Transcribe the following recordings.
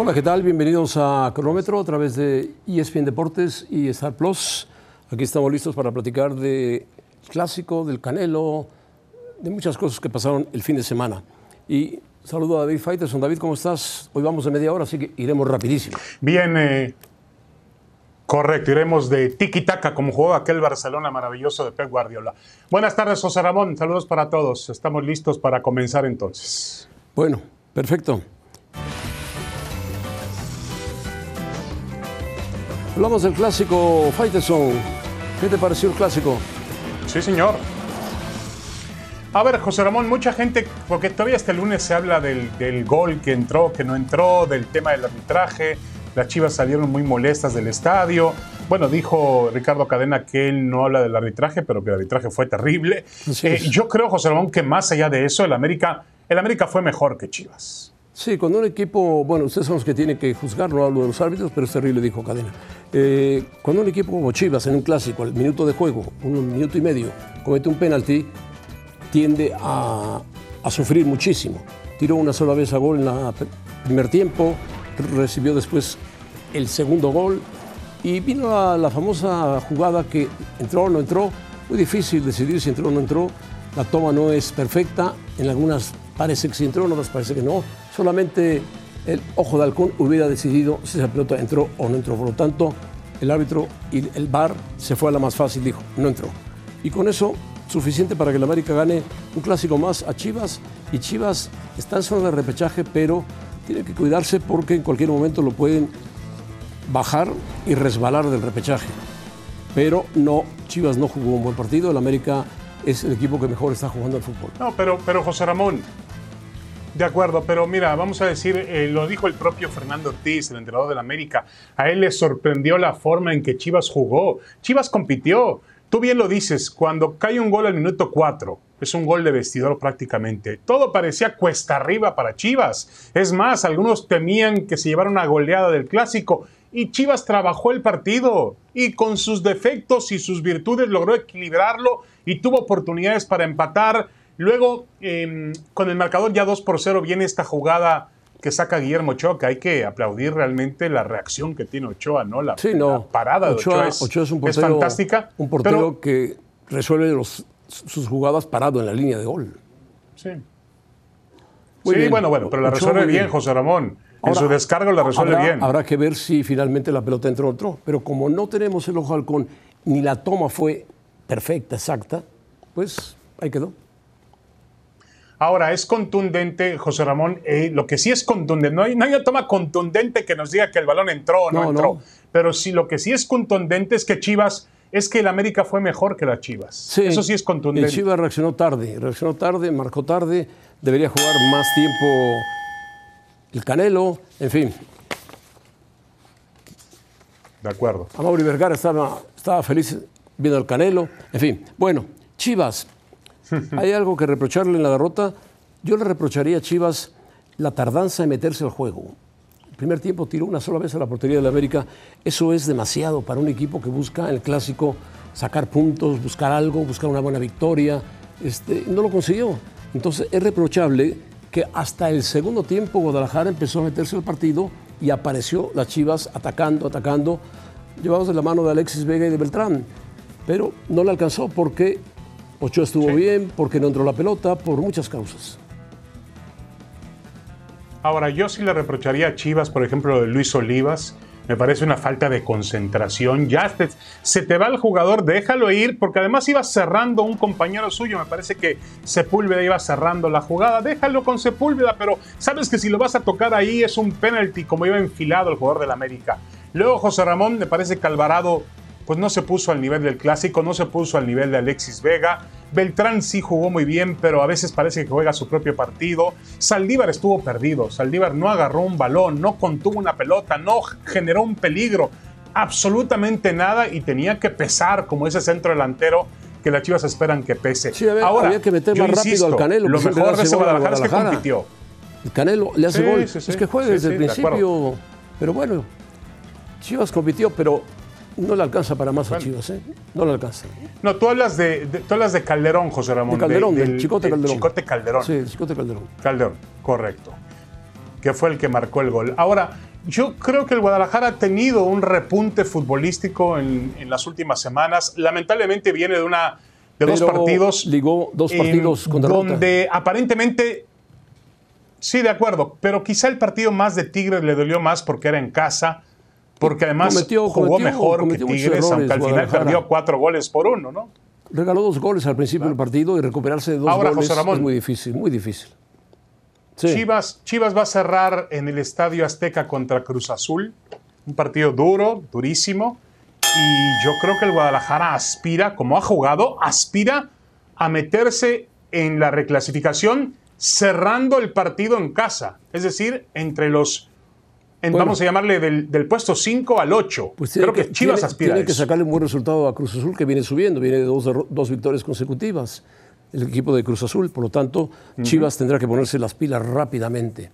Hola, ¿qué tal? Bienvenidos a Cronómetro a través de ESPN Deportes y Star Plus. Aquí estamos listos para platicar de clásico, del Canelo, de muchas cosas que pasaron el fin de semana. Y saludo a David Faitelson. David, ¿cómo estás? Hoy vamos de media hora, así que iremos rapidísimo. Bien, eh, correcto, iremos de tiki-taka como jugó aquel Barcelona maravilloso de Pep Guardiola. Buenas tardes, José Ramón. Saludos para todos. Estamos listos para comenzar entonces. Bueno, perfecto. Hablamos del clásico Faitelson. ¿Qué te pareció el clásico? Sí, señor. A ver, José Ramón, mucha gente, porque todavía este lunes se habla del, del, gol que entró, que no entró, del tema del arbitraje. Las chivas salieron muy molestas del estadio. Bueno, dijo Ricardo Cadena que él no habla del arbitraje, pero que el arbitraje fue terrible. Eh, yo creo, José Ramón, que más allá de eso, el América, el América fue mejor que Chivas. Sí, cuando un equipo, bueno, ustedes son los que tienen que juzgar, no hablo de los árbitros, pero es terrible, dijo Cadena. Eh, cuando un equipo como Chivas en un clásico, al minuto de juego, un minuto y medio, comete un penalti, tiende a, sufrir muchísimo. Tiró una sola vez a gol en el primer tiempo, recibió después el segundo gol y vino la, la famosa jugada que entró o no entró. Muy difícil decidir si entró o no entró. La toma no es perfecta. En algunas parece que sí entró, en otras parece que no. Solamente el ojo de halcón hubiera decidido si esa pelota entró o no entró. Por lo tanto, el árbitro y el VAR se fue a la más fácil, dijo, no entró. Y con eso, suficiente para que el América gane un clásico más a Chivas. Y Chivas está en zona de repechaje, pero tiene que cuidarse porque en cualquier momento lo pueden bajar y resbalar del repechaje. Pero no, Chivas no jugó un buen partido. El América es el equipo que mejor está jugando al fútbol. No, pero, pero José Ramón, de acuerdo, pero mira, vamos a decir, eh, lo dijo el propio Fernando Ortiz, el entrenador del América. A él le sorprendió la forma en que Chivas jugó. Chivas compitió. Tú bien lo dices, cuando cae un gol al minuto 4, es un gol de vestidor prácticamente. Todo parecía cuesta arriba para Chivas. Es más, algunos temían que se llevara una goleada del clásico. Y Chivas trabajó el partido y con sus defectos y sus virtudes logró equilibrarlo y tuvo oportunidades para empatar. Luego, eh, con el marcador ya 2 por 0, viene esta jugada que saca Guillermo Ochoa, que hay que aplaudir realmente la reacción que tiene Ochoa, ¿no? La, sí, no. la parada Ochoa, de Ochoa es, Ochoa es un portero, es fantástica. Un portero que resuelve los, sus jugadas parado en la línea de gol. Sí. Muy sí, bien. bueno, bueno, pero la Ochoa resuelve bien, bien, José Ramón. Ahora, en su descargo la resuelve habrá, bien. Habrá que ver si finalmente la pelota entró o entró. Pero como no tenemos el ojo halcón, ni la toma fue perfecta, exacta, pues ahí quedó. Ahora, es contundente, José Ramón, eh, lo que sí es contundente, no hay, no hay, una toma contundente que nos diga que el balón entró o no, no entró, no. pero sí lo que sí es contundente es que Chivas, es que el América fue mejor que las Chivas. Sí, Eso sí es contundente. El Chivas reaccionó tarde, reaccionó tarde, marcó tarde, debería jugar más tiempo el Canelo, en fin. De acuerdo. Amaury Vergara estaba, estaba feliz viendo el Canelo, en fin. Bueno, Chivas, ¿hay algo que reprocharle en la derrota? Yo le reprocharía a Chivas la tardanza en meterse al juego. El primer tiempo tiró una sola vez a la portería de la América. Eso es demasiado para un equipo que busca el clásico sacar puntos, buscar algo, buscar una buena victoria. Este, no lo consiguió. Entonces es reprochable que hasta el segundo tiempo Guadalajara empezó a meterse al partido y apareció las Chivas atacando, atacando, llevados de la mano de Alexis Vega y de Beltrán. Pero no le alcanzó porque Ochoa estuvo sí. bien, porque no entró la pelota, por muchas causas. Ahora, yo sí le reprocharía a Chivas, por ejemplo, lo de Luis Olivas. Me parece una falta de concentración. Ya te, se te va el jugador, déjalo ir, porque además iba cerrando un compañero suyo. Me parece que Sepúlveda iba cerrando la jugada. Déjalo con Sepúlveda, pero sabes que si lo vas a tocar ahí es un penalti, como iba enfilado el jugador del América. Luego José Ramón, me parece que Alvarado pues no se puso al nivel del clásico, no se puso al nivel de Alexis Vega. Beltrán sí jugó muy bien, pero a veces parece que juega su propio partido. Saldívar estuvo perdido. Saldívar no agarró un balón, no contuvo una pelota, no generó un peligro. Absolutamente nada y tenía que pesar como ese centro delantero que las Chivas esperan que pese. Sí, ver, Ahora, había que meter más rápido al Canelo. Lo mejor de ese Guadalajara es que compitió. El Canelo le hace sí, gol. Sí, es que juega desde el principio. Pero bueno, Chivas compitió, pero no le alcanza para más a Chivas, ¿eh? No le alcanza. No, tú hablas de, de, tú hablas de Calderón, José Ramón. De Calderón, de, del Chicote Calderón. Chicote Calderón. Sí, el Chicote Calderón. Calderón, correcto. Que fue el que marcó el gol. Ahora, yo creo que el Guadalajara ha tenido un repunte futbolístico en, las últimas semanas. Lamentablemente viene de una de dos partidos. Ligó dos partidos con Donde aparentemente. Sí, de acuerdo. Pero quizá el partido más de Tigres le dolió más porque era en casa. Porque además jugó mejor que Tigres, aunque al final perdió cuatro goles por uno, ¿no? Regaló dos goles al principio del partido y recuperarse de dos Ahora, goles José Ramón, es muy difícil, muy difícil. Chivas, Chivas va a cerrar en el Estadio Azteca contra Cruz Azul. Un partido duro, durísimo. Y yo creo que el Guadalajara aspira, como ha jugado, aspira a meterse en la reclasificación cerrando el partido en casa. Es decir, entre los, vamos a llamarle del, puesto 5 al 8. Pues creo que, Chivas aspira tiene que sacarle un buen resultado a Cruz Azul, que viene subiendo, viene de dos, dos victorias consecutivas el equipo de Cruz Azul. Por lo tanto, Chivas tendrá que ponerse las pilas rápidamente.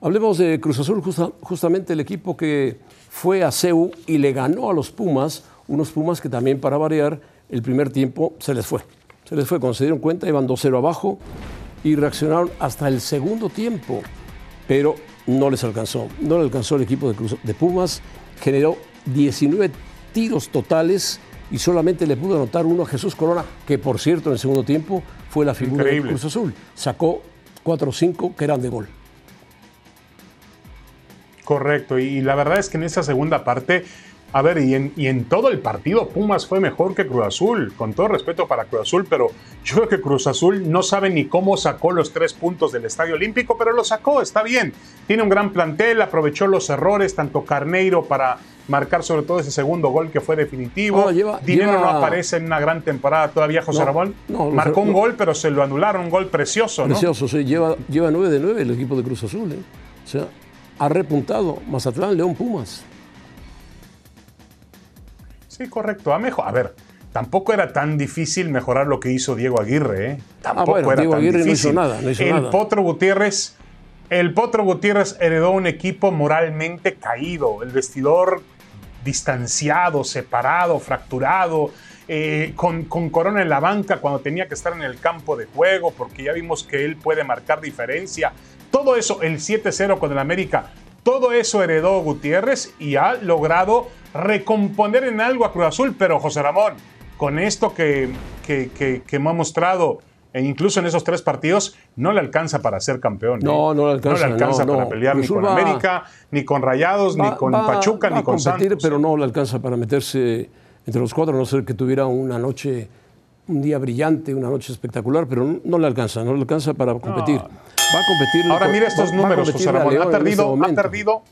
Hablemos de Cruz Azul, justamente el equipo que fue a CEU y le ganó a los Pumas, unos Pumas que también para variar el primer tiempo se les fue. Se les fue, cuando se dieron cuenta iban 2-0 abajo y reaccionaron hasta el segundo tiempo, pero no les alcanzó. No le alcanzó el equipo de, de Pumas, generó 19 tiros totales y solamente le pudo anotar uno a Jesús Corona, que por cierto en el segundo tiempo fue la figura de Cruz Azul. Sacó 4 o 5 que eran de gol. Correcto, y la verdad es que en esa segunda parte, a ver, y en, y en, todo el partido Pumas fue mejor que Cruz Azul, con todo respeto para Cruz Azul, pero yo creo que Cruz Azul no sabe ni cómo sacó los tres puntos del Estadio Olímpico, pero lo sacó, está bien. Tiene un gran plantel, aprovechó los errores, tanto Carneiro para marcar sobre todo ese segundo gol que fue definitivo. Dinero no aparece en una gran temporada todavía, José Ramón. Marcó un gol, pero se lo anularon, un gol precioso. Precioso, sí. Lleva, lleva 9 de 9 el equipo de Cruz Azul. ¿eh? O sea, ha repuntado Mazatlán, León, Pumas. Sí, correcto. A, mejor, a ver, tampoco era tan difícil mejorar lo que hizo Diego Aguirre. ¿eh? Ah, tampoco era Diego tan Aguirre difícil. No hizo nada. No hizo el Potro Gutiérrez. El Potro Gutiérrez heredó un equipo moralmente caído. El vestidor distanciado, separado, fracturado, eh, con, con, Corona en la banca cuando tenía que estar en el campo de juego, porque ya vimos que él puede marcar diferencia. Todo eso, el 7-0 con el América, todo eso heredó Gutiérrez y ha logrado recomponer en algo a Cruz Azul, pero José Ramón, con esto que, que, que, que me ha mostrado e incluso en esos tres partidos no le alcanza para ser campeón. ¿eh? No, no le alcanza. No le alcanza para pelear ni con América, ni con Rayados, ni con Pachuca, ni con competir, pero no le alcanza para meterse entre los cuatro, a no ser que tuviera una noche, un día brillante, una noche espectacular, pero no, le alcanza, no le alcanza para competir. Va a competir. Ahora mira estos números, José Ramón. Ha perdido, ha perdido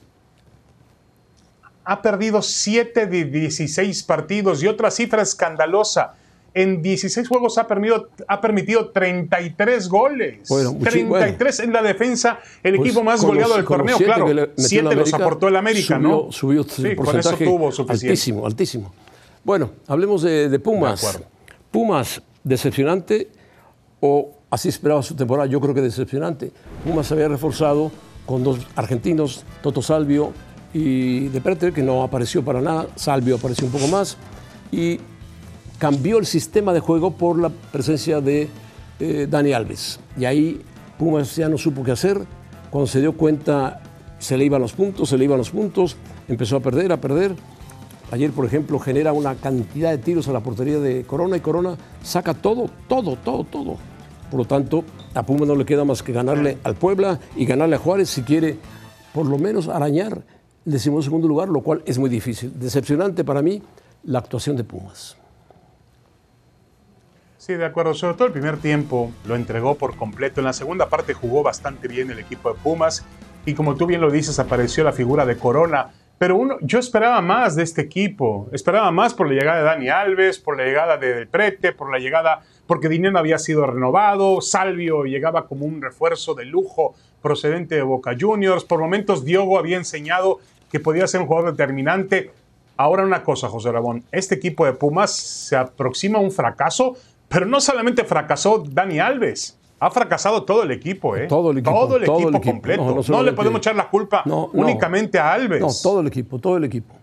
ha perdido 7 de 16 partidos y otra cifra escandalosa en 16 juegos ha permitido, ha permitido 33 goles. 33 en la defensa, el pues equipo más goleado del torneo, claro. 7 los aportó el América, ¿no? Subió sí, con eso tuvo suficiente. Altísimo, altísimo. Bueno, hablemos de, Pumas. Pumas, decepcionante o así esperaba su temporada, yo creo que decepcionante. Pumas se había reforzado con dos argentinos, Toto Salvio y De Preter, que no apareció para nada. Salvio apareció un poco más. Y cambió el sistema de juego por la presencia de eh, Dani Alves. Y ahí Pumas ya no supo qué hacer. Cuando se dio cuenta, se le iban los puntos, se le iban los puntos, empezó a perder, a perder. Ayer, por ejemplo, genera una cantidad de tiros a la portería de Corona y Corona saca todo, todo, todo, todo. Por lo tanto, a Pumas no le queda más que ganarle al Puebla y ganarle a Juárez si quiere por lo menos arañar el decimosegundo lugar, lo cual es muy difícil. Decepcionante para mí la actuación de Pumas. Sí, de acuerdo. Sobre todo el primer tiempo lo entregó por completo. En la segunda parte jugó bastante bien el equipo de Pumas. Y como tú bien lo dices, apareció la figura de Corona. Pero uno, yo esperaba más de este equipo. Esperaba más por la llegada de Dani Alves, por la llegada de Del Prete, por la llegada, porque Dinero había sido renovado, Salvio llegaba como un refuerzo de lujo procedente de Boca Juniors. Por momentos Diogo había enseñado que podía ser un jugador determinante. Ahora una cosa, José Rabón, este equipo de Pumas se aproxima a un fracaso pero no solamente fracasó Dani Alves, ha fracasado todo el equipo, ¿eh? Todo el equipo. Todo el, equipo, completo. No, le podemos echar la culpa únicamente a Alves. No, todo el equipo, todo el equipo.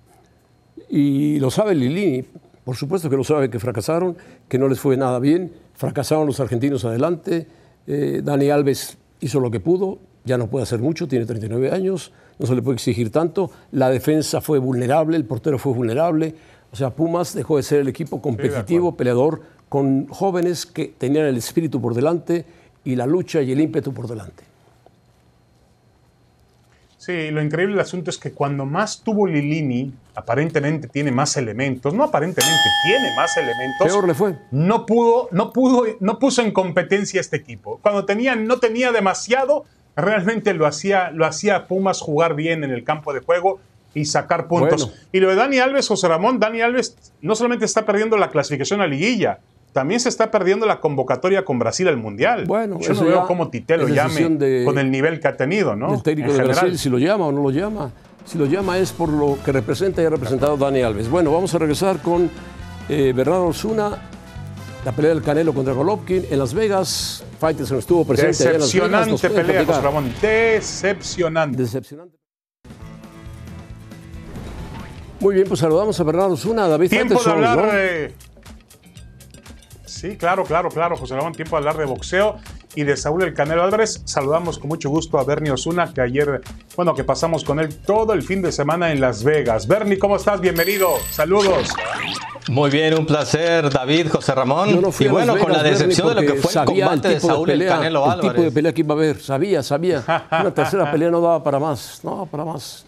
Y lo sabe Lilini, por supuesto que lo sabe que fracasaron, que no les fue nada bien. Fracasaron los argentinos adelante. Eh, Dani Alves hizo lo que pudo, ya no puede hacer mucho, tiene 39 años, no se le puede exigir tanto. La defensa fue vulnerable, el portero fue vulnerable. O sea, Pumas dejó de ser el equipo competitivo, peleador, con jóvenes que tenían el espíritu por delante y la lucha y el ímpetu por delante. Sí, lo increíble del asunto es que cuando más tuvo Lilini, aparentemente tiene más elementos, no aparentemente, tiene más elementos. Peor le fue. No pudo, no pudo, no puso en competencia este equipo. Cuando tenía, no tenía demasiado, realmente lo hacía, lo hacía Pumas jugar bien en el campo de juego y sacar puntos. Y lo de Dani Alves, José Ramón, Dani Alves no solamente está perdiendo la clasificación a liguilla, también se está perdiendo la convocatoria con Brasil al Mundial. Bueno, yo no veo cómo Tite lo llame con el nivel que ha tenido, ¿no? El técnico de Brasil, si lo llama o no lo llama. Si lo llama es por lo que representa y ha representado Dani Alves. Bueno, vamos a regresar con eh, Bernardo Osuna, la pelea del Canelo contra Golovkin en Las Vegas. Fighterson estuvo presente Decepcionante en Las Vegas. pelea, José Ramón. Decepcionante. Decepcionante. Muy bien, pues saludamos a Bernardo Osuna, David Tiempo de hablar de... Sí, claro, claro, claro, José Ramón, tiempo de hablar de boxeo y de Saúl El Canelo Álvarez. Saludamos con mucho gusto a Bernie Osuna, que ayer, bueno, que pasamos con él todo el fin de semana en Las Vegas. Bernie, ¿cómo estás? Bienvenido. Saludos. Muy bien, un placer, David, José Ramón. y bueno, con la decepción de lo que fue el combate de Saúl El Canelo Álvarez. El tipo de pelea que iba a haber, sabía, sabía. Una tercera pelea no daba para más, no, para más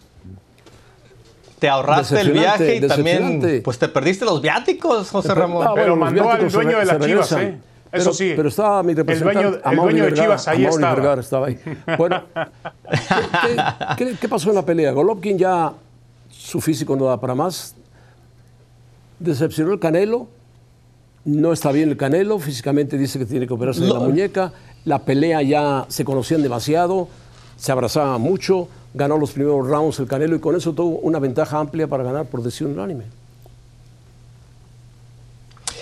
te ahorraste el viaje y también pues te perdiste los viáticos, José Ramón. pero mandó al dueño de las Chivas, ¿eh? Eso sí. Pero estaba mi representante. El dueño, de Chivas ahí estaba. estaba ahí. Bueno, ¿qué, pasó en la pelea? Golovkin ya su físico no da para más. Decepcionó el Canelo. No está bien el Canelo. Físicamente dice que tiene que operarse de la muñeca. La pelea ya se conocían demasiado. Se abrazaban mucho ganó los primeros rounds el Canelo y con eso tuvo una ventaja amplia para ganar por decisión unánime.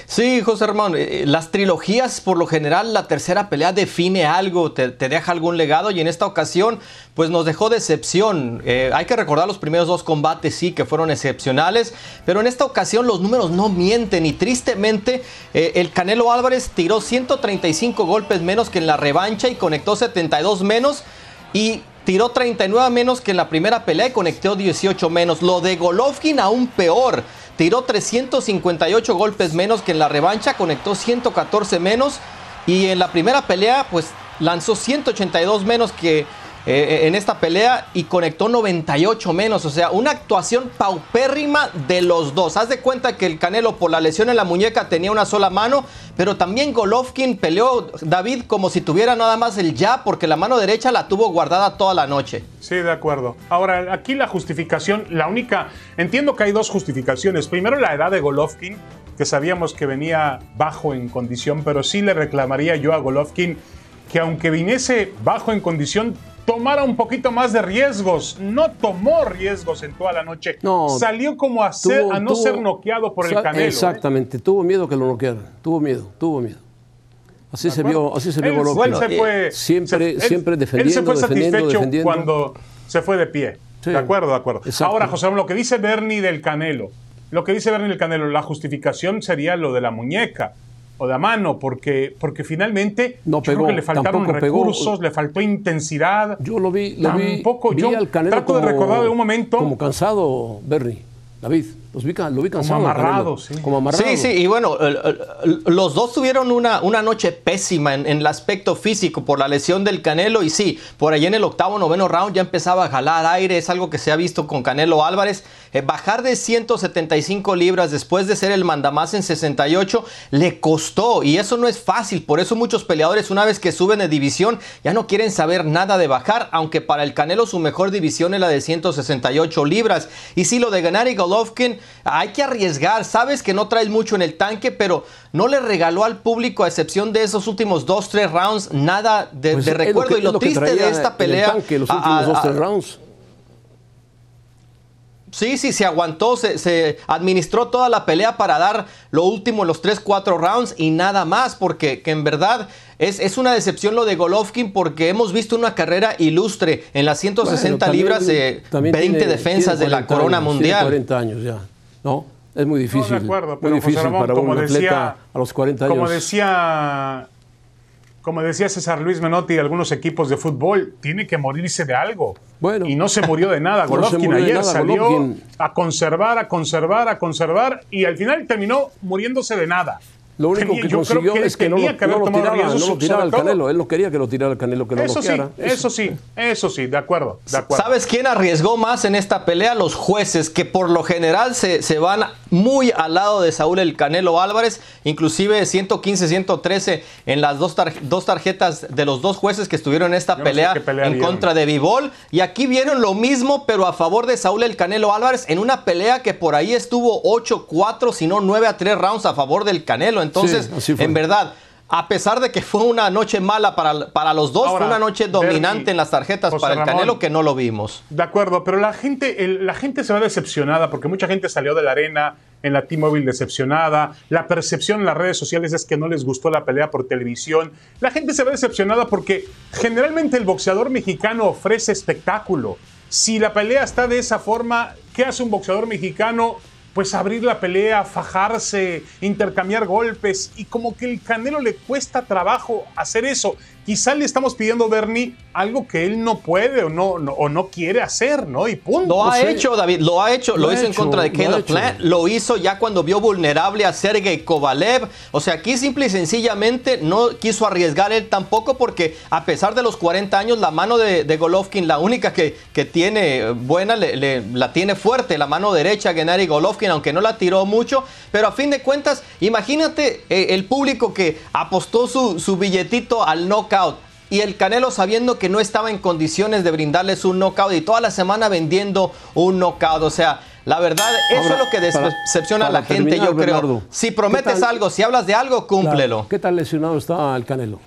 Sí, José Ramón, eh, las trilogías por lo general la tercera pelea define algo, te, deja algún legado y en esta ocasión pues nos dejó decepción. Eh, hay que recordar los primeros dos combates sí que fueron excepcionales, pero en esta ocasión los números no mienten y tristemente eh, el Canelo Álvarez tiró 135 golpes menos que en la revancha y conectó 72 menos y tiró 39 menos que en la primera pelea y conectó 18 menos. Lo de Golovkin aún peor. Tiró 358 golpes menos que en la revancha, conectó 114 menos. Y en la primera pelea, pues lanzó 182 menos que eh, en esta pelea y conectó 98 menos. O sea, una actuación paupérrima de los dos. Haz de cuenta que el Canelo por la lesión en la muñeca tenía una sola mano, pero también Golovkin peleó David como si tuviera nada más el ya, porque la mano derecha la tuvo guardada toda la noche. Sí, de acuerdo. Ahora, aquí la justificación, la única, entiendo que hay dos justificaciones. Primero, la edad de Golovkin, que sabíamos que venía bajo en condición, pero sí le reclamaría yo a Golovkin que aunque viniese bajo en condición, tomara un poquito más de riesgos. No tomó riesgos en toda la noche. No, Salió como a, a no ser noqueado por el Canelo. ¿eh? Exactamente, tuvo miedo que lo noquearan. Tuvo miedo, tuvo miedo. Así se vio, así se vio fue, siempre, siempre defendiendo, él se fue satisfecho cuando se fue de pie. de acuerdo, de acuerdo. Ahora, José, lo que dice Bernie del Canelo, lo que dice Bernie del Canelo, la justificación sería lo de la muñeca o de mano, porque, porque finalmente no pegó, creo que le faltaron recursos, le faltó intensidad. Yo lo vi, lo vi, vi yo al Canelo trato de recordar de un momento. Como cansado, Bernie, David. Los vi, lo vi cansado. Como amarrado, sí. Como amarrado. Sí, sí, y bueno, los dos tuvieron una, una noche pésima en, el aspecto físico por la lesión del Canelo. Y sí, por ahí en el octavo, noveno round ya empezaba a jalar aire. Es algo que se ha visto con Canelo Álvarez. Eh, bajar de 175 libras después de ser el mandamás en 68 le costó. Y eso no es fácil. Por eso muchos peleadores, una vez que suben de división, ya no quieren saber nada de bajar. Aunque para el Canelo su mejor división es la de 168 libras. Y sí, lo de ganar y Hay que arriesgar. Sabes que no traes mucho en el tanque, pero no le regaló al público, a excepción de esos últimos dos, tres rounds, nada de, pues recuerdo. y lo, triste de esta pelea. los últimos dos, tres rounds. Sí, sí, se aguantó, se, administró toda la pelea para dar lo último en los 3-4 rounds y nada más, porque que en verdad es, es, una decepción lo de Golovkin porque hemos visto una carrera ilustre en las 160 libras de 20 defensas de la corona mundial. 40 años ya. ¿no? Es muy difícil. No, de acuerdo, muy difícil para como un decía, a los 40 años. Como decía, como decía César Luis Menotti, algunos equipos de fútbol, tiene que morirse de algo. Bueno. Y no se murió de nada. No Golovkin de ayer nada, salió Golovkin. a conservar, a conservar, a conservar y al final terminó muriéndose de nada. Lo único Tenía- que consiguió él es que no lo, que no lo tirara, no lo tirara al. Canelo. Él no quería que lo tirara al Canelo, que lo Eso sí, noqueara. eso sí, eso sí, de acuerdo, de acuerdo. ¿Sabes quién arriesgó más en esta pelea? Los jueces, que por lo general se, se van muy al lado de Saúl el Canelo Álvarez, inclusive 115-113 en las dos, tar- dos tarjetas de los dos jueces que estuvieron en esta Yo no sé pelea, en vieron. contra de Vivol. Y aquí vieron lo mismo, pero a favor de Saúl el Canelo Álvarez, en una pelea que por ahí estuvo 8-4, si no 9-3 rounds a favor del Canelo. Entonces, Sí, en verdad... A pesar de que fue una noche mala para, para los dos, Ahora, fue una noche dominante en las tarjetas José para el Ramón. Canelo que no lo vimos. De acuerdo, pero la gente, el- la gente se va decepcionada porque mucha gente salió de la arena en la T-Mobile decepcionada. La percepción en las redes sociales es que no les gustó la pelea por televisión. La gente se va decepcionada porque generalmente el boxeador mexicano ofrece espectáculo. Si la pelea está de esa forma, ¿qué hace un boxeador mexicano? Pues abrir la pelea, fajarse, intercambiar golpes y como que el Canelo le cuesta trabajo hacer eso. Quizá le estamos pidiendo, Bernie, algo que él no puede o no, no- o no quiere hacer, ¿no? Y punto. Lo ha hecho, David, lo ha hecho, lo, hizo en contra de Caleb. Plant, lo hizo ya cuando vio vulnerable a Sergey Kovalev. O sea, aquí simple y sencillamente no quiso arriesgar él tampoco porque a pesar de los 40 años, la mano de, de Golovkin, la única que, que tiene buena, le- le- la tiene fuerte, la mano derecha, Gennady Golovkin, aunque no la tiró mucho. Pero a fin de cuentas, imagínate eh, el público que apostó su, su billetito al knockout. Y el Canelo sabiendo que no estaba en condiciones de brindarles un knockout y toda la semana vendiendo un knockout. O sea, la verdad, eso Ahora, es lo que para- decepciona a la gente, yo creo. Si ¿qué prometes algo, si hablas de algo, cúmplelo. ¿Qué tal lesionado está el Canelo?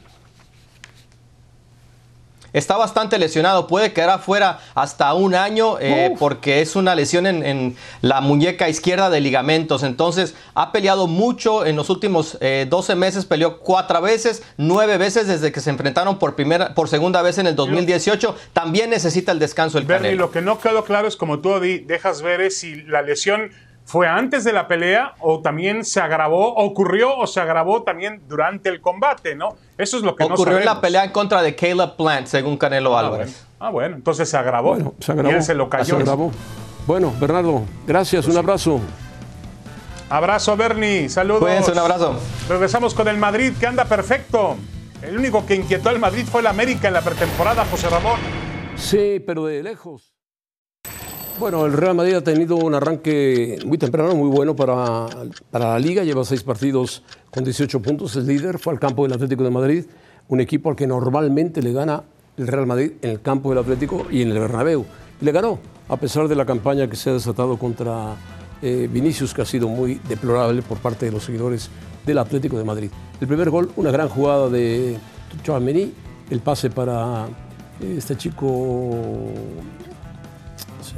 Está bastante lesionado, puede quedar afuera hasta un año eh, porque es una lesión en, en la muñeca izquierda de ligamentos. Entonces ha peleado mucho en los últimos eh, 12 meses, peleó cuatro veces, nueve veces desde que se enfrentaron por primera, por segunda vez en el 2018. También necesita el descanso el Bernie, Canelo. lo que no quedó claro es como tú dejas ver es si la lesión fue antes de la pelea o también se agravó, ocurrió o se agravó también durante el combate, ¿no? Eso es lo que no Ocurrió en la pelea en contra de Caleb Plant, según Canelo Ah, Álvarez. bueno. Ah, bueno, entonces se agravó. Bueno, se agravó. Y él se lo cayó. Se agravó. Bueno, Bernardo, gracias, un abrazo. Abrazo, Bernie. Saludos. Cuídense, un abrazo. Regresamos con el Madrid, que anda perfecto. El único que inquietó al Madrid fue el América en la pretemporada, José Ramón. Sí, pero de lejos. Bueno, el Real Madrid ha tenido un arranque muy temprano, muy bueno para, para la liga. Lleva seis partidos con 18 puntos. Es líder. Fue al campo del Atlético de Madrid, un equipo al que normalmente le gana el Real Madrid en el campo del Atlético y en el Bernabéu. Le ganó, a pesar de la campaña que se ha desatado contra eh, Vinicius, que ha sido muy deplorable por parte de los seguidores del Atlético de Madrid. El primer gol, una gran jugada de Chouameni, el pase para eh, este chico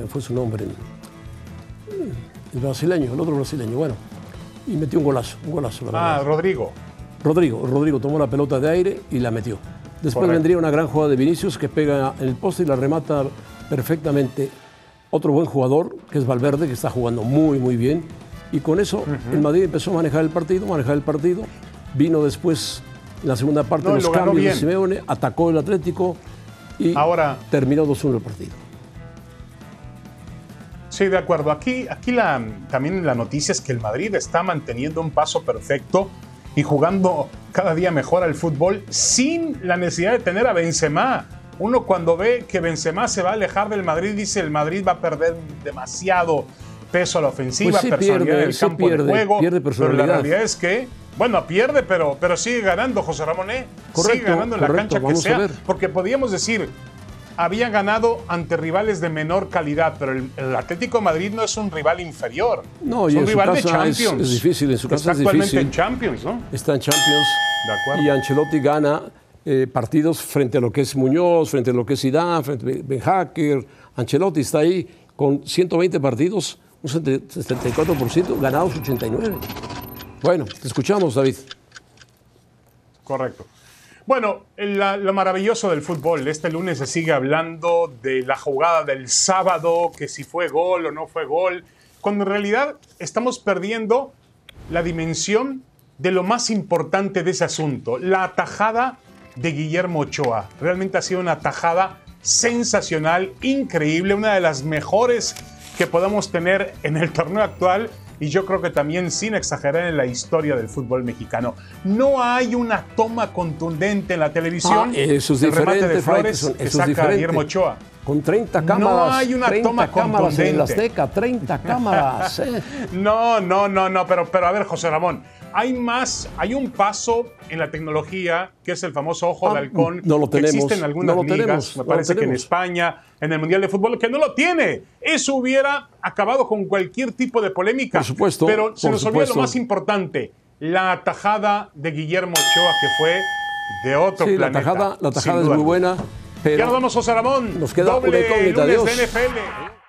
fue su nombre, el brasileño, el otro brasileño, bueno, y metió un golazo, un golazo, la Ah, verdad. Rodrigo. Rodrigo, Rodrigo tomó la pelota de aire y la metió. Después Correcto. vendría una gran jugada de Vinicius que pega en el poste y la remata perfectamente. Otro buen jugador, que es Valverde, que está jugando muy, muy bien. Y con eso el Madrid empezó a manejar el partido, manejar el partido. Vino después, en la segunda parte, No, los lo cambios de. Simeone, atacó el Atlético y Ahora- terminó 2-1 el partido. Sí, de acuerdo. Aquí, aquí la, también la noticia es que el Madrid está manteniendo un paso perfecto y jugando cada día mejor al fútbol sin la necesidad de tener a Benzema. Uno cuando ve que Benzema se va a alejar del Madrid dice el Madrid va a perder demasiado peso a la ofensiva, Pues sí personalidad pierde, del sí campo pierde, de juego. pierde pero la realidad es que, bueno, pierde, pero, pero sigue ganando José Ramón. ¿eh? sigue Correcto, ganando en la cancha que sea. Porque podríamos decir, había ganado ante rivales de menor calidad, pero el, el Atlético de Madrid no es un rival inferior. No, es un rival de es- Champions. es difícil, en su casa Está es actualmente difícil. en Champions, ¿no? está en Champions De acuerdo. y Ancelotti gana eh, partidos frente a lo que es Muñoz, frente a lo que es Zidane, frente a Ben Hacker. Ancelotti está ahí con 120 partidos, un 74%, ganados 89. Bueno, te escuchamos, David. Correcto. Bueno, lo maravilloso del fútbol, este lunes se sigue hablando de la jugada del sábado, que si fue gol o no fue gol, cuando en realidad estamos perdiendo la dimensión de lo más importante de ese asunto, la atajada de Guillermo Ochoa. Realmente ha sido una tajada sensacional, increíble, una de las mejores que podamos tener en el torneo actual y yo creo que también sin exagerar en la historia del fútbol mexicano. No hay una toma contundente en la televisión. Ah, eso es el diferente, remate de Flores que saca diferente. Guillermo Ochoa. Con 30 No cámaras. hay una 30 toma cámaras en contundente. Azteca, 30 cámaras. ¿eh? No, no, no, no, pero, pero a ver, José Ramón, hay más, hay un paso en la tecnología que es el famoso ojo Ah, de halcón no lo que tenemos, existe en algunas no lo ligas, tenemos, me no parece que en. España, en el Mundial de Fútbol, que no lo tiene. Eso hubiera acabado con cualquier tipo de polémica. Por supuesto, Pero se nos olvida lo más importante, la tajada de Guillermo Ochoa, que fue de otro Sí, la planeta. tajada, la tajada es muy buena. Pero Ya nos vamos, José Ramón. Nos queda Doble una lunes adiós. de NFL.